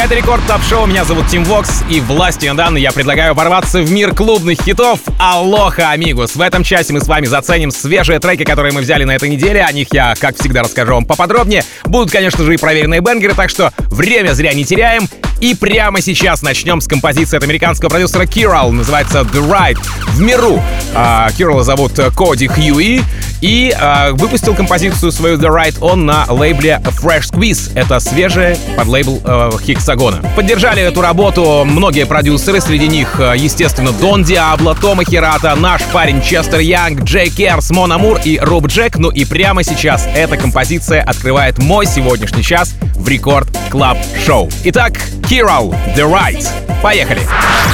Это Record Club Show, меня зовут Tim Vox, и властью данной я предлагаю ворваться в мир клубных хитов Алоха, amigos. В этом часе мы с вами заценим свежие треки, которые мы взяли на этой неделе, о них я, как всегда, расскажу вам поподробнее. Будут, конечно же, и проверенные banger ы, так что время зря не теряем. И прямо сейчас начнем с композиции от американского продюсера Kyral, называется The Right. В миру а, Kyral а зовут Коди Хьюи, и а, выпустил композицию свою The Right он на лейбле Fresh Squeeze. Это свежая подлейбл э, Hexagon а. Поддержали эту работу многие продюсеры, среди них, э, естественно, Don Diablo, Тома Хирата, наш парень Chester Young, Джей Керс, Мон Амур и Роб Джек. Ну и прямо сейчас эта композиция открывает мой сегодняшний час в Record Club Show. Итак, Hero, The Right. Поехали!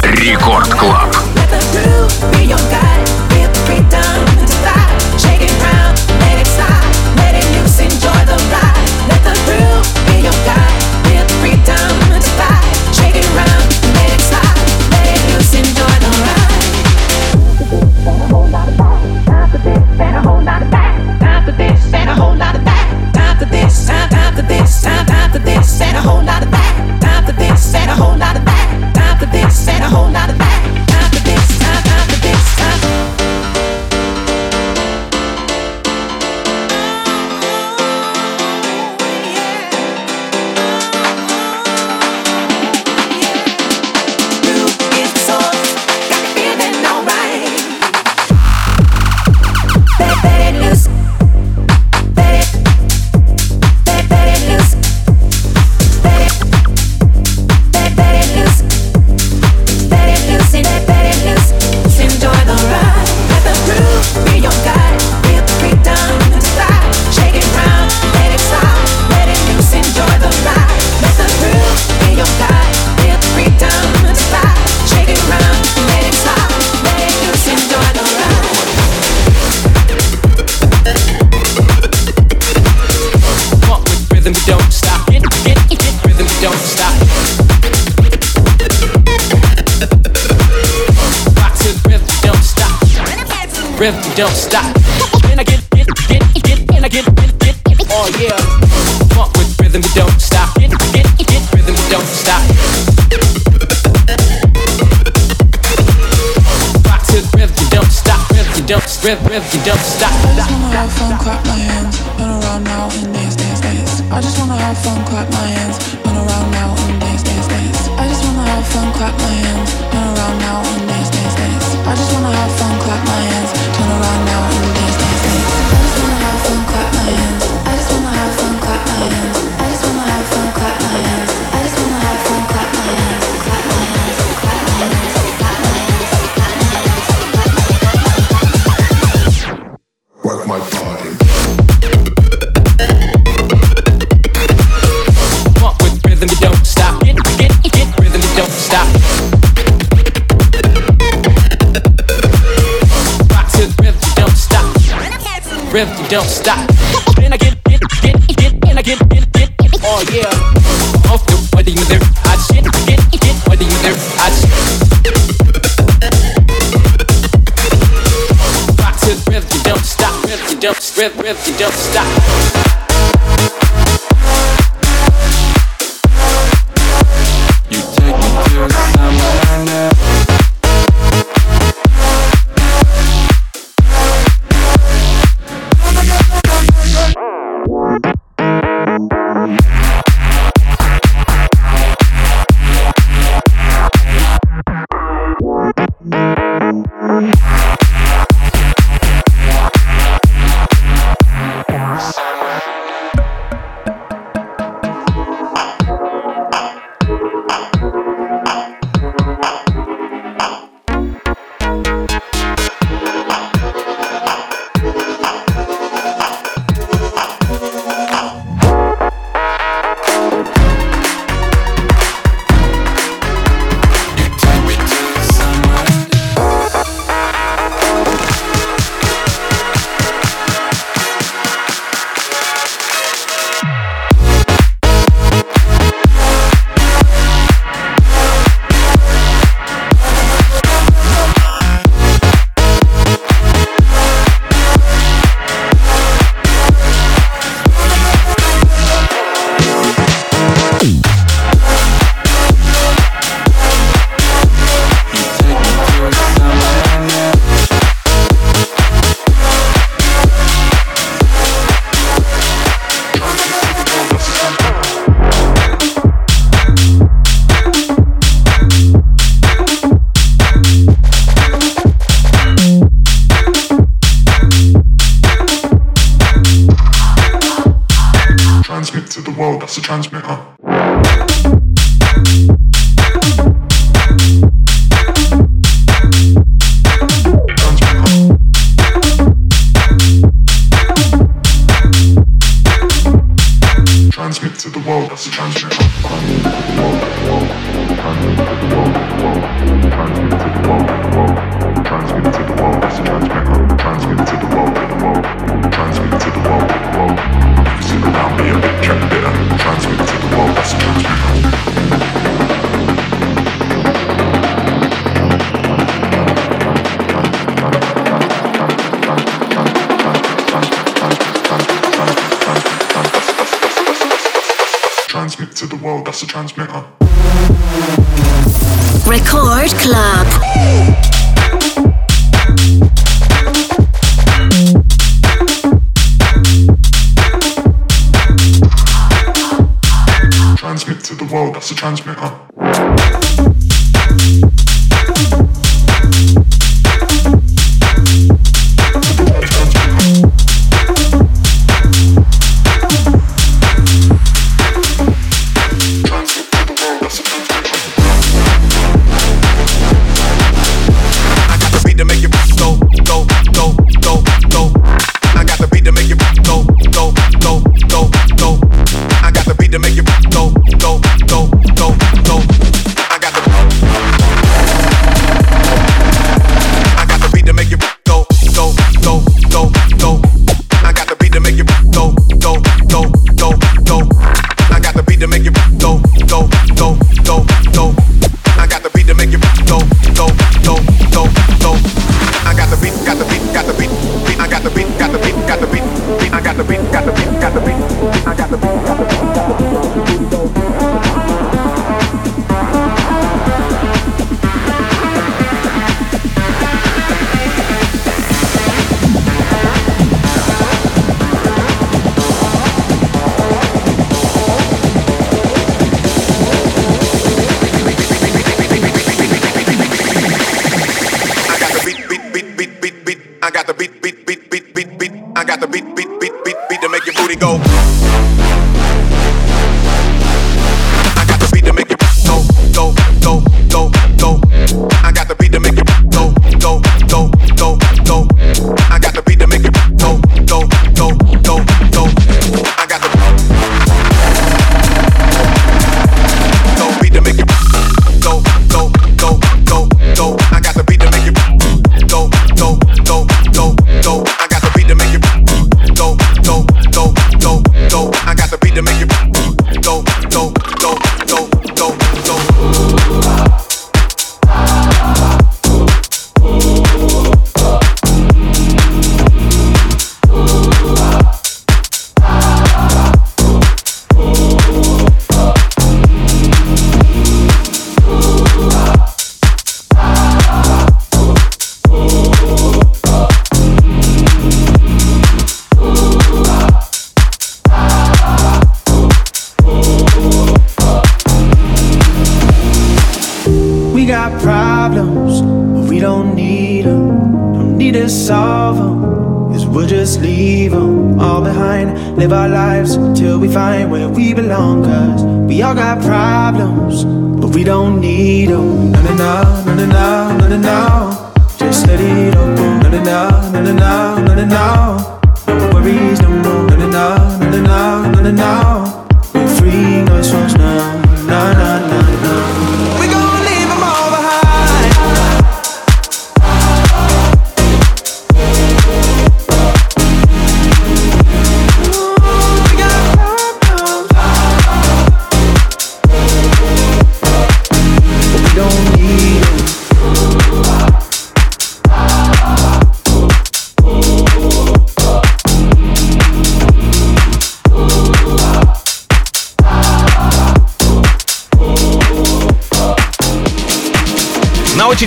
Рекорд Клаб. Don't stop. And I get, get, get, get, and I get, get, get, oh yeah. Funk with rhythm, you don't stop. Get, get, get, rhythm, you don't stop. Rock to the rhythm, you don't stop. Rhythm, you don't, rhythm, rhythm, you don't stop. I just wanna have fun, clap my you don't stop. And I get, get, get, get, and I get, get, get, oh yeah. Off the body with their hot shit. Get, get, body with their hot shit. Rock to the rhythm, you don't stop. Rhythm, you don't, rhythm, you don't stop.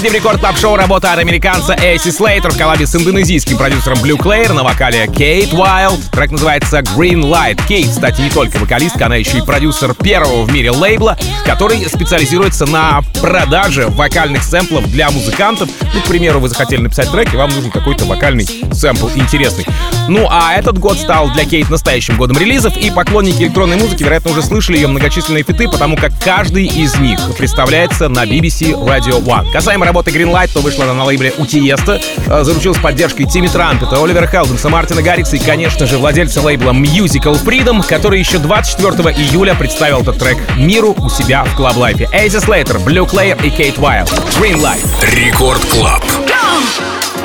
Очереди в рекорд топ шоу работа от американца Эйси Слейтер в коллабе с индонезийским продюсером Blue Claire на вокале Кейт Уайлд. Трек называется Green Light. Кейт, кстати, не только вокалистка, она еще и продюсер первого в мире лейбла, который специализируется на продаже вокальных сэмплов для музыкантов. Ну, к примеру, вы захотели написать трек, и вам нужен какой-то вокальный сэмпл интересный. Ну, а этот год стал для Кейт настоящим годом релизов, и поклонники электронной музыки, вероятно, уже слышали ее многочисленные фиты, потому как каждый из них представляется на BBC Radio One. Касаемо работы Greenlight, то вышла она на лейбле у Тиеста, э, заручилась поддержкой Тимми Трампета, Оливера Хелденса, Мартина Гаррикса и, конечно же, владельца лейбла Musical Freedom, который еще 24 июля представил этот трек миру у себя в Club Life. AC Slater, Bleu Clair и Kate Wild. Green Light. Record Club. I've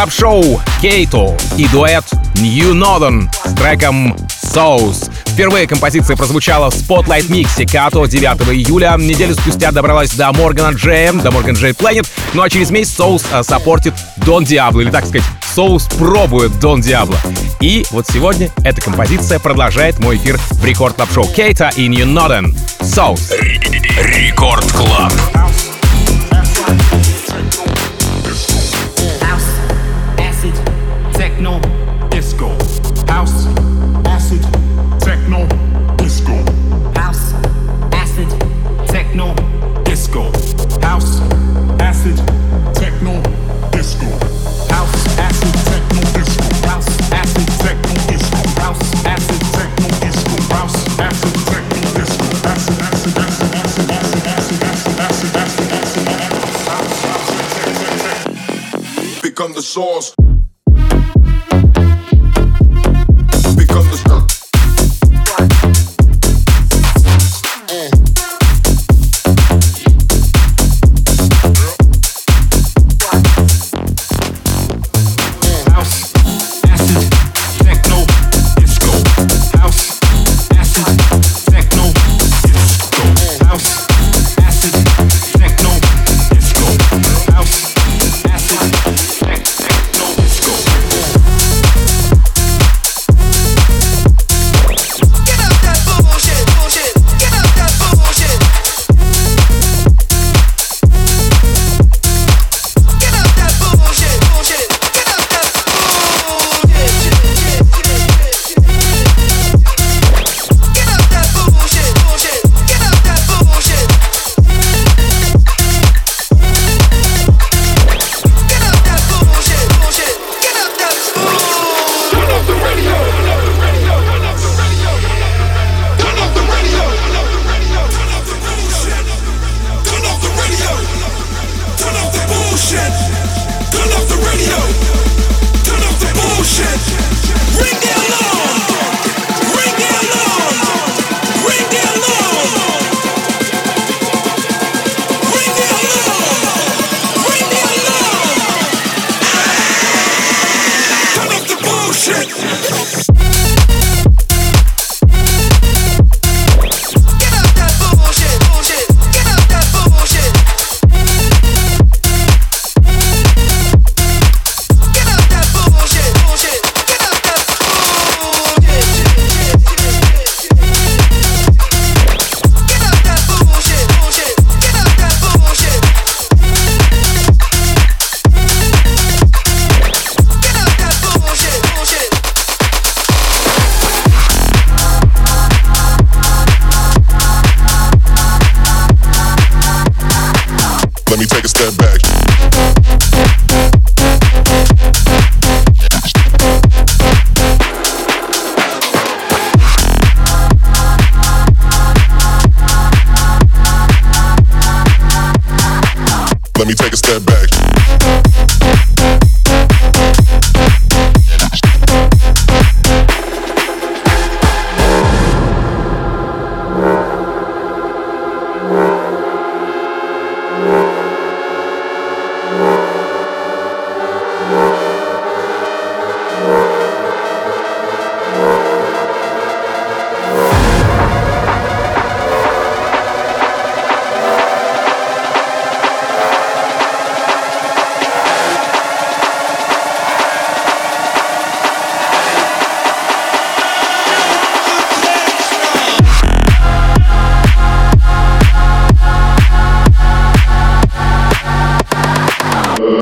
Club Show Кейту и дуэт New Northern с треком Souls. Впервые композиция прозвучала в Spotlight миксе Като 9 июля. Неделю спустя добралась до Моргана Джея, до Морган Джей Planet. Ну а через месяц Souls э, саппортит Дон Диабло, или так сказать, Соус пробует Дон Диабло. И вот сегодня эта композиция продолжает мой эфир в Record Club Show Кейта и New Northern. Souls. Record Club. sauce.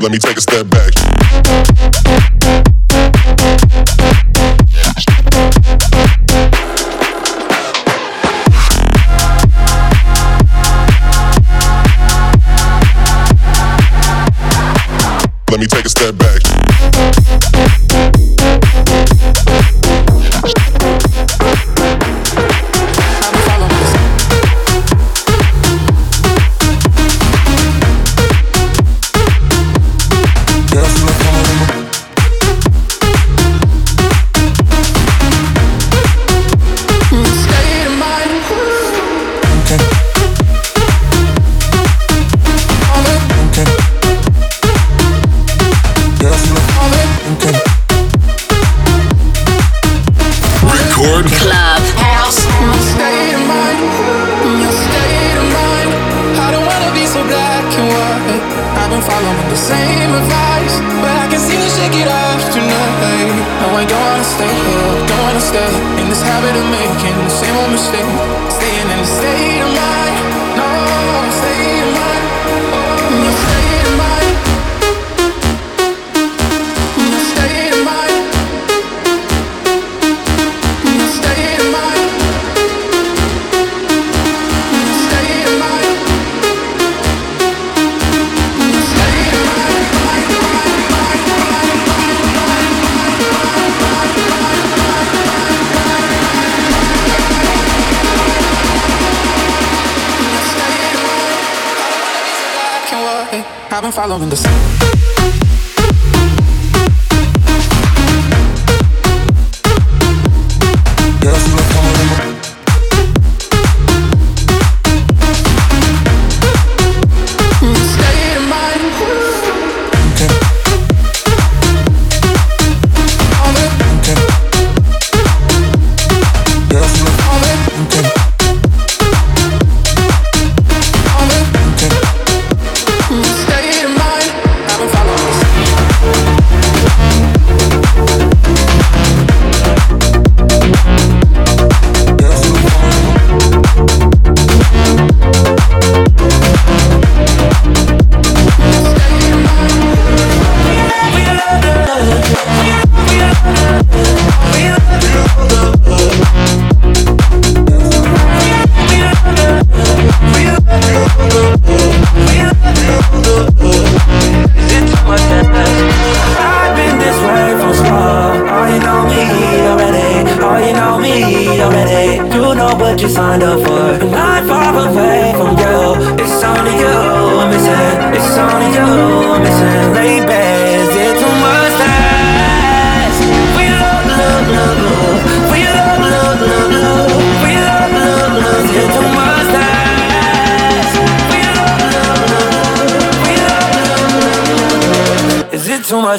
let me take a step back. Let me take a step back. I've been following the sun. Girl, you look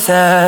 myself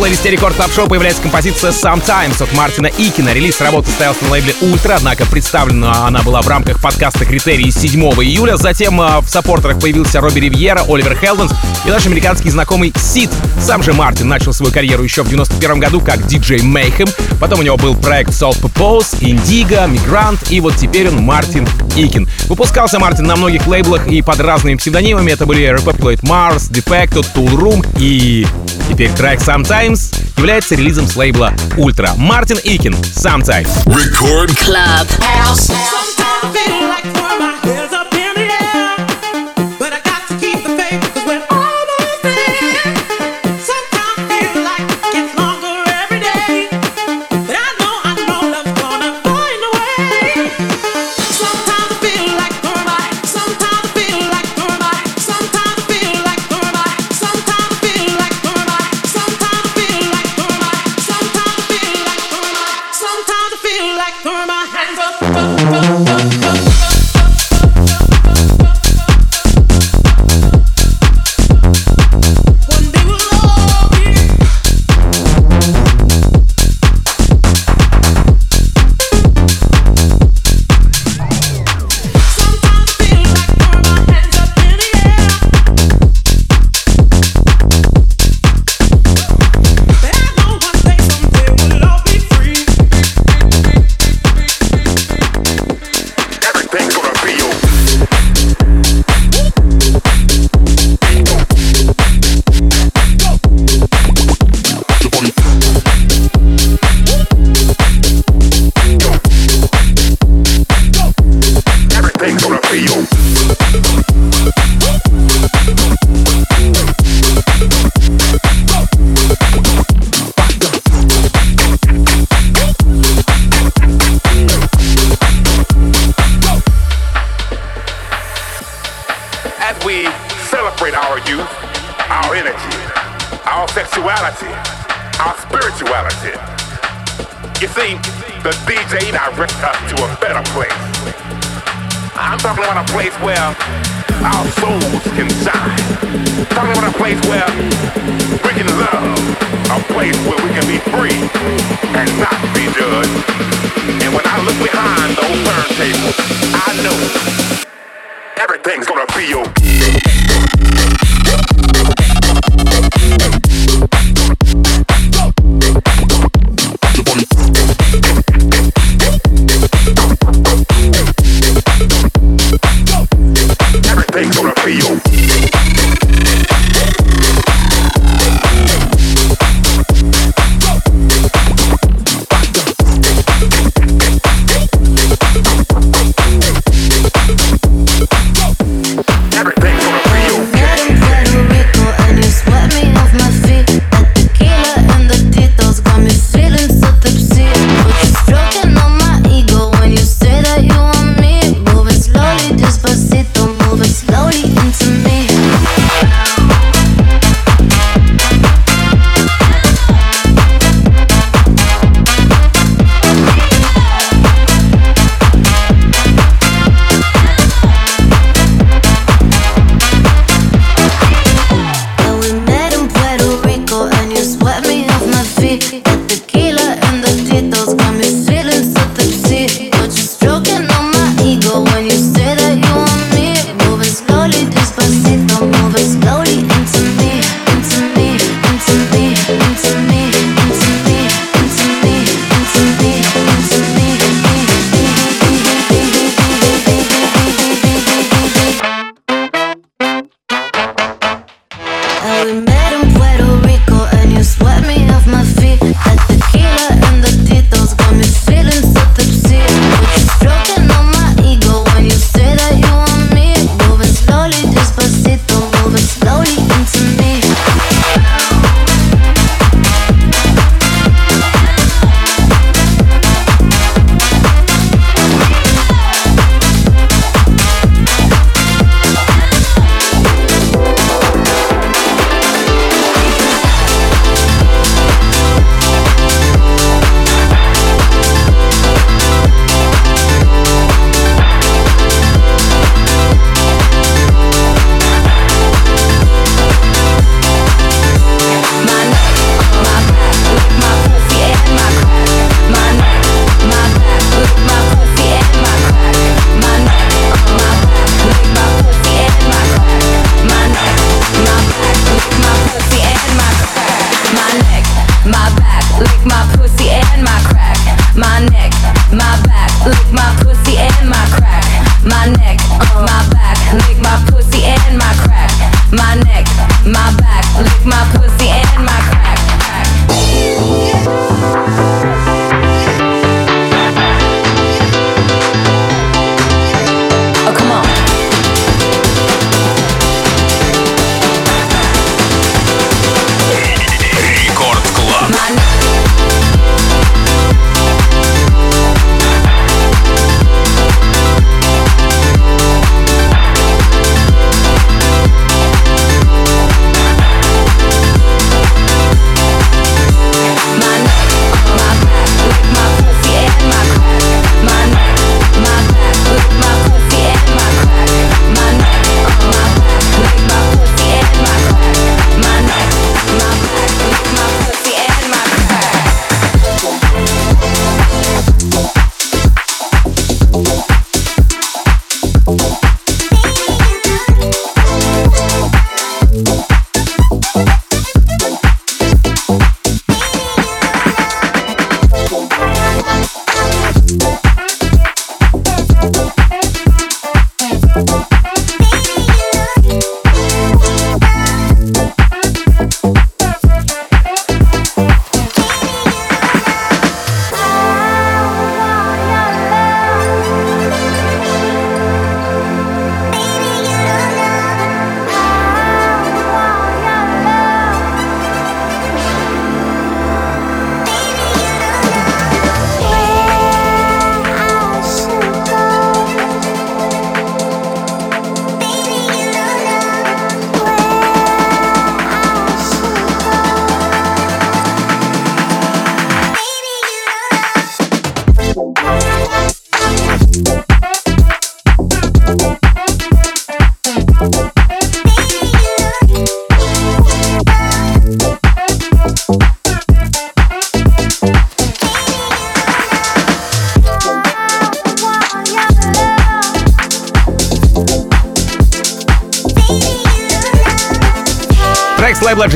плейлисте Record Club Show появляется композиция Sometimes от Мартина Икина. Релиз работы стоялся на лейбле Ультра, однако представлена она была в рамках подкаста «Критерии» 7 июля. Затем а, в саппортерах появился Робби Ривьера, Оливер Хелденс и наш американский знакомый Сид. Сам же Мартин начал свою карьеру еще в 91 году как диджей Мейхем. Потом у него был проект Soul Purpose, Indigo, Migrant и вот теперь он Мартин Икин. Выпускался Мартин на многих лейблах и под разными псевдонимами. Это были Repopulate Mars, Defected, Toolroom и трек Sometimes является релизом с лейбла Ultra. Мартин Икин, Sometimes. Record Club. Sometimes sexuality, our spirituality. You see, the DJ directs us to a better place. I'm talking about a place where our souls can shine. talking about a place where we can love. A place where we can be free and not be judged. And when I look behind those turntables, I know everything's gonna be okay.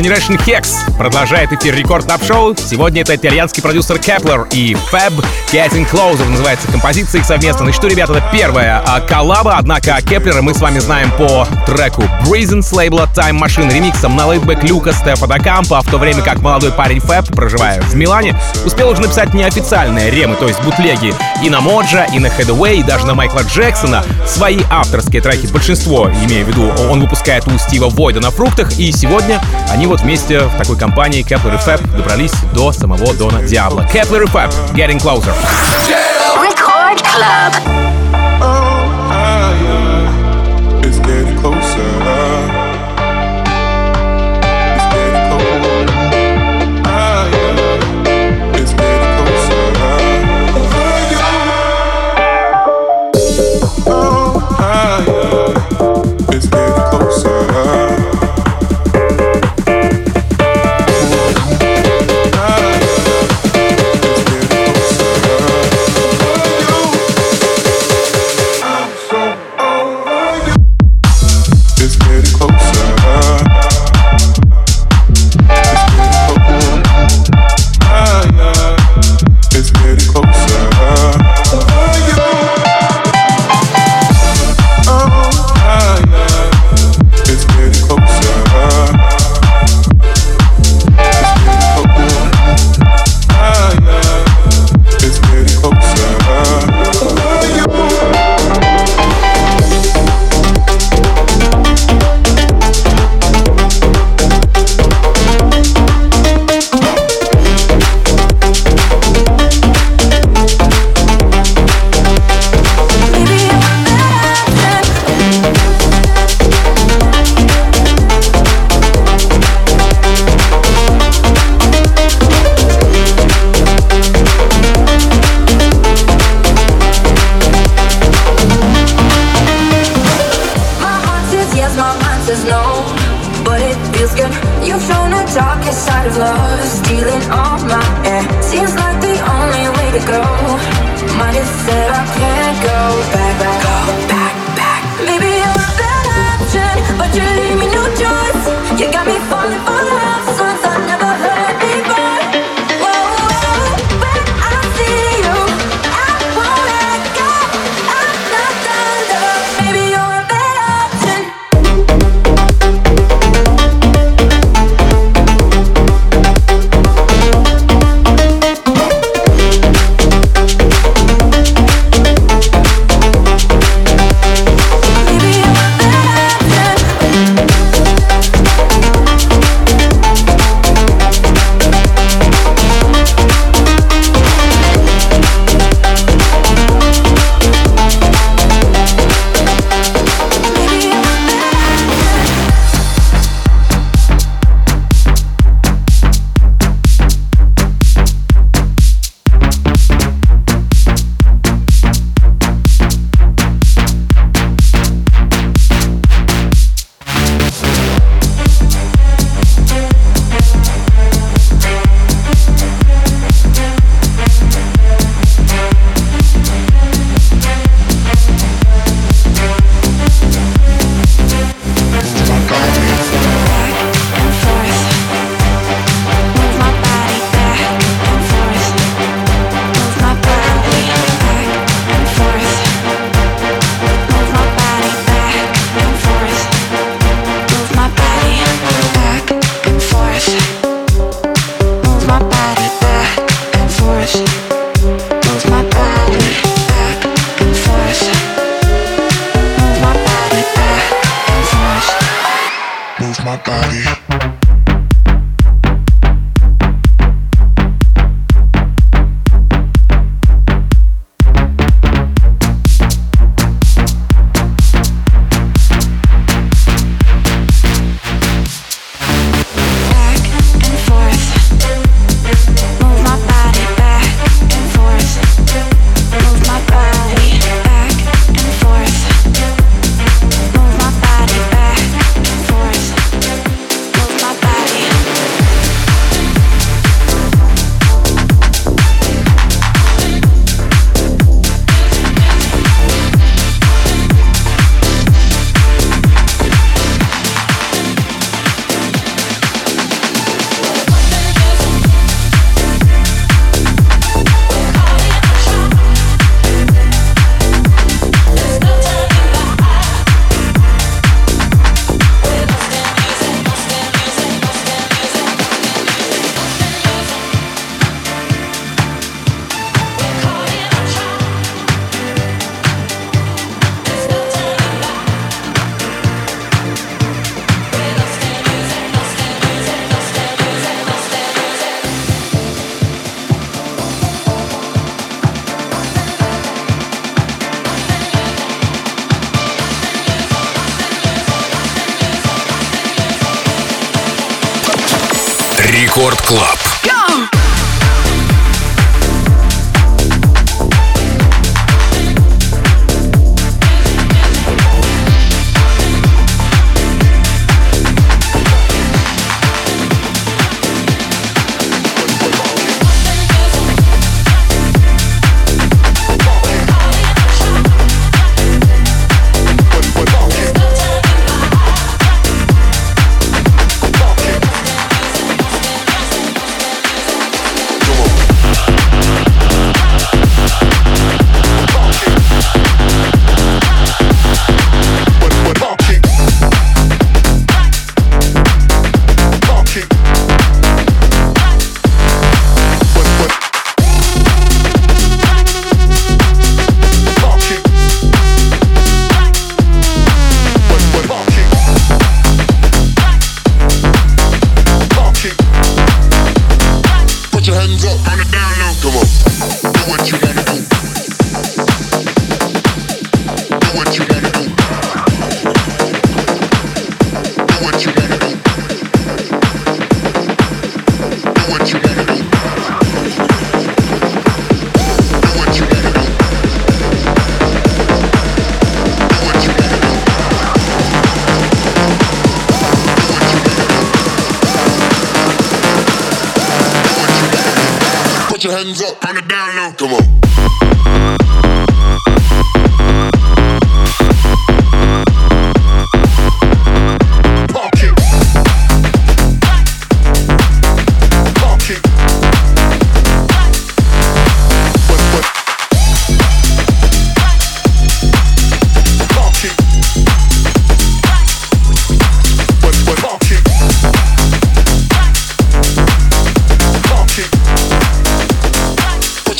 Generation Hex продолжает эфир Record Club Show. Сегодня это итальянский продюсер Kepler и Fab Getting Closer называется композиция их совместно. Ну что, ребята, это первая а, коллаба, однако Кеплера мы с вами знаем по треку Breezing с лейбла Time Machine ремиксом на Laidback Люка, Стефа Да Кампо, в то время как молодой парень Fab, проживая в Милане, успел уже написать неофициальные ремы, то есть бутлеги и на Modjo, и на Haddaway, и даже на Майкла Джексона. Свои авторские треки, большинство, имея в виду, он выпускает у Стива Войда на фруктах, и сегодня они вот вместе в такой компании Kepler Fab добрались до самого Дона Диабло. Kepler Fab, Getting Closer. Record Club.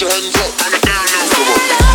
Your hands up on the down low. Come on.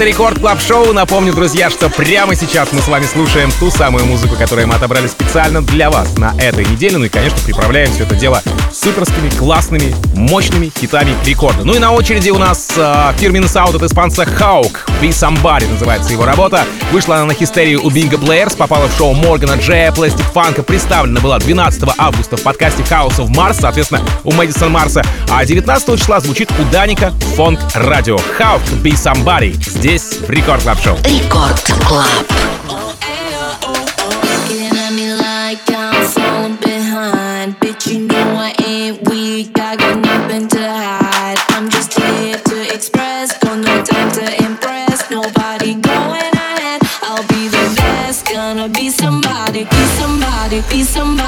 Это Record Club Show. Напомню, друзья, что прямо сейчас мы с вами слушаем ту самую музыку, которую мы отобрали специально для вас на этой неделе. Ну и, конечно, приправляем все это дело суперскими, классными, мощными хитами рекорда. Ну и на очереди у нас э, фирменный саунд от испанца Хаук. Be Somebody называется его работа. Вышла она на Hysteria у Bingo Players, попала в шоу Моргана Джея, Plastik Фанка. Представлена была 12 августа в подкасте House of Mars, соответственно, у Мэдисон Марса. А 19 числа звучит у Даника Fonk Radio. Хаук Be Somebody. Здесь в Record Club Show. Record Club. Be somebody.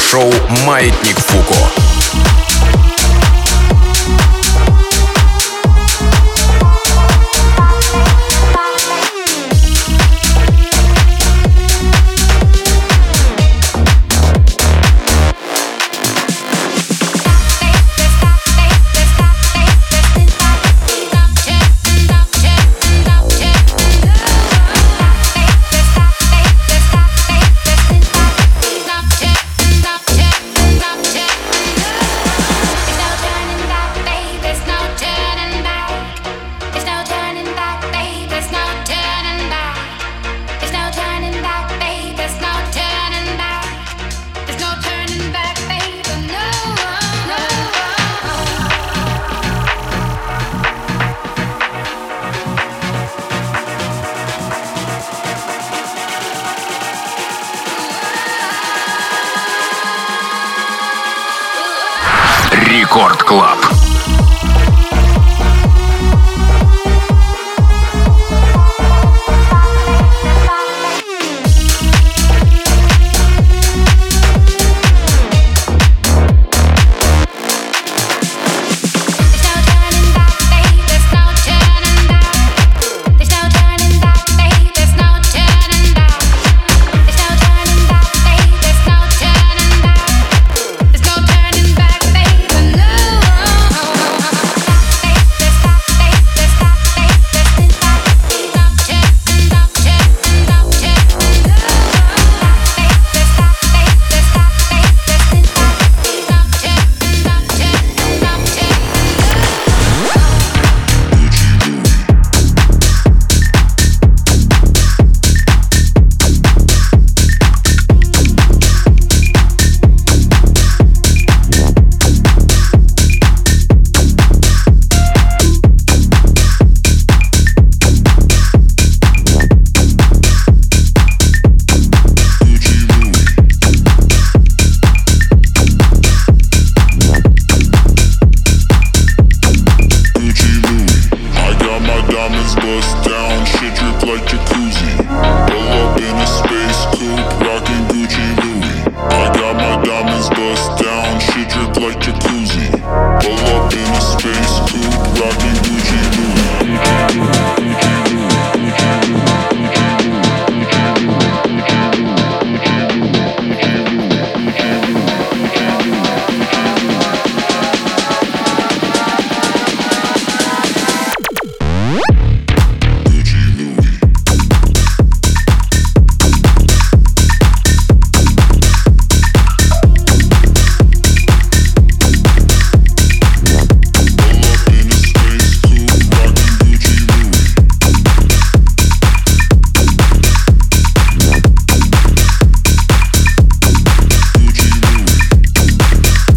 Радиошоу «Маятник Фуко».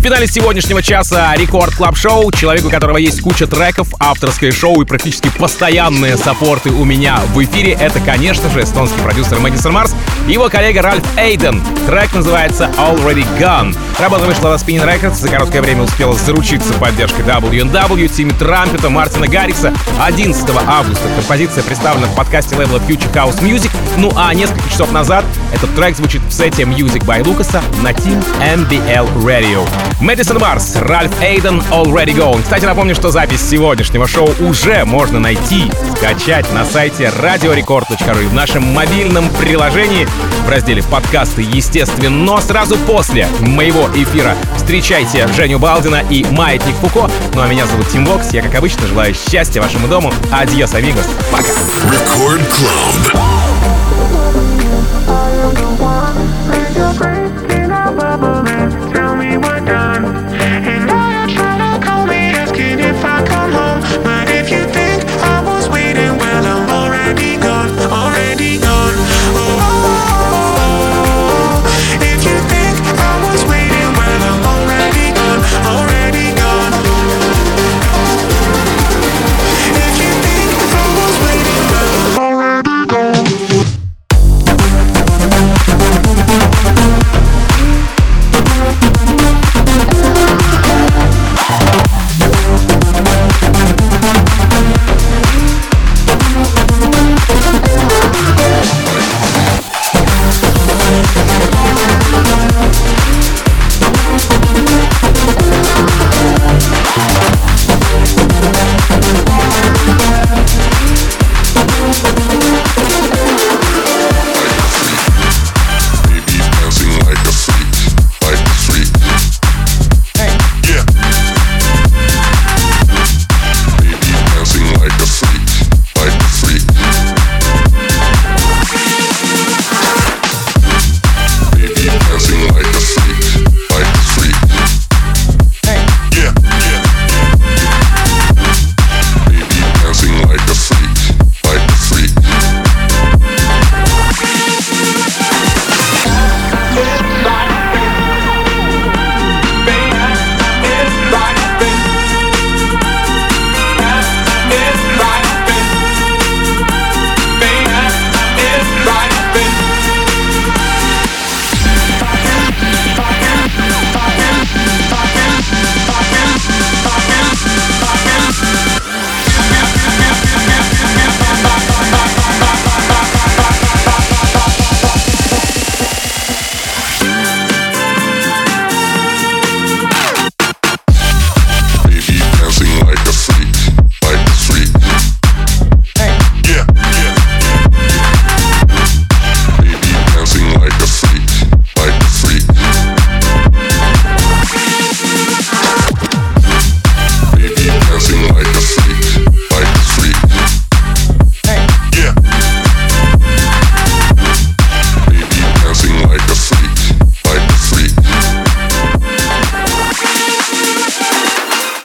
В финале сегодняшнего часа Record Club Show, человек, у которого есть куча треков, авторское шоу и практически постоянные саппорты у меня в эфире, это, конечно же, эстонский продюсер Мэдисон Марс и его коллега Ральф Эйден. Трек называется Already Gone. Работа вышла на Spinnin' Records, за короткое время успела заручиться поддержкой W&W, Тимми Трампета, Мартина Гаррикса. 11 августа композиция представлена в подкасте лейбла Future House Music, ну а несколько часов назад этот трек звучит в сете Music by Lucas на Team MBL Radio. Мэдисон Марс, Ральф Эйден, Already Gone. Кстати, напомню, что запись сегодняшнего шоу уже можно найти, скачать на сайте radiorecord.ru и в нашем мобильном приложении в разделе подкасты, естественно, но сразу после моего эфира встречайте Женю Балдина и Маятник Фуко. Ну а меня зовут Тим Вокс. Я, как обычно, желаю счастья вашему дому. Адьос, амигос. Пока. Рекорд Клаб.